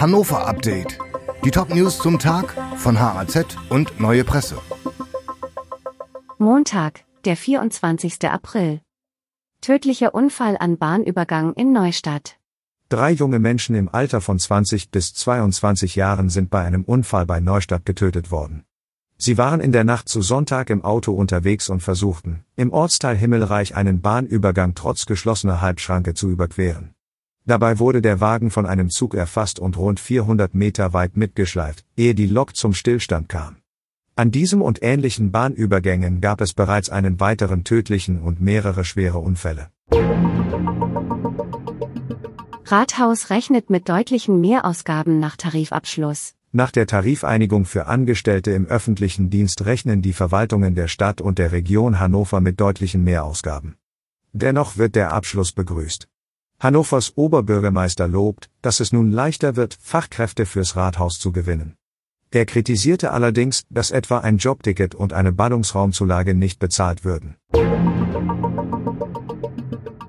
Hannover Update. Die Top-News zum Tag von HAZ und Neue Presse. Montag, der 24. April. Tödlicher Unfall an Bahnübergang in Neustadt. Drei junge Menschen im Alter von 20 bis 22 Jahren sind bei einem Unfall bei Neustadt getötet worden. Sie waren in der Nacht zu Sonntag im Auto unterwegs und versuchten, im Ortsteil Himmelreich einen Bahnübergang trotz geschlossener Halbschranke zu überqueren. Dabei wurde der Wagen von einem Zug erfasst und rund 400 Meter weit mitgeschleift, ehe die Lok zum Stillstand kam. An diesem und ähnlichen Bahnübergängen gab es bereits einen weiteren tödlichen und mehrere schwere Unfälle. Rathaus rechnet mit deutlichen Mehrausgaben nach Tarifabschluss. Nach der Tarifeinigung für Angestellte im öffentlichen Dienst rechnen die Verwaltungen der Stadt und der Region Hannover mit deutlichen Mehrausgaben. Dennoch wird der Abschluss begrüßt. Hannovers Oberbürgermeister lobt, dass es nun leichter wird, Fachkräfte fürs Rathaus zu gewinnen. Er kritisierte allerdings, dass etwa ein Jobticket und eine Ballungsraumzulage nicht bezahlt würden.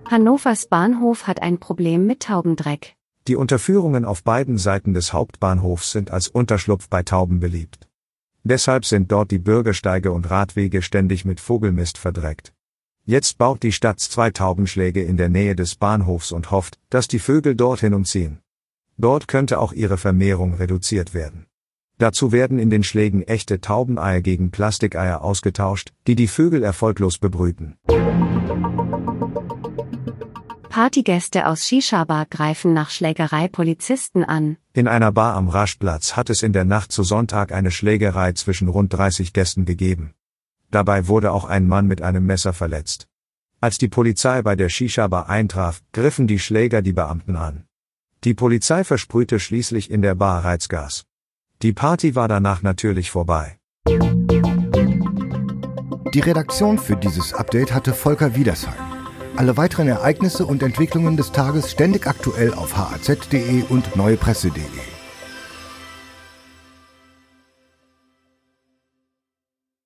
Hannovers Bahnhof hat ein Problem mit Taubendreck. Die Unterführungen auf beiden Seiten des Hauptbahnhofs sind als Unterschlupf bei Tauben beliebt. Deshalb sind dort die Bürgersteige und Radwege ständig mit Vogelmist verdreckt. Jetzt baut die Stadt zwei Taubenschläge in der Nähe des Bahnhofs und hofft, dass die Vögel dorthin umziehen. Dort könnte auch ihre Vermehrung reduziert werden. Dazu werden in den Schlägen echte Taubeneier gegen Plastikeier ausgetauscht, die die Vögel erfolglos bebrüten. Partygäste aus Shisha-Bar greifen nach Schlägerei Polizisten an. In einer Bar am Raschplatz hat es in der Nacht zu Sonntag eine Schlägerei zwischen rund 30 Gästen gegeben. Dabei wurde auch ein Mann mit einem Messer verletzt. Als die Polizei bei der Shisha-Bar eintraf, griffen die Schläger die Beamten an. Die Polizei versprühte schließlich in der Bar Reizgas. Die Party war danach natürlich vorbei. Die Redaktion für dieses Update hatte Volker Wiedersheim. Alle weiteren Ereignisse und Entwicklungen des Tages ständig aktuell auf haz.de und neuepresse.de.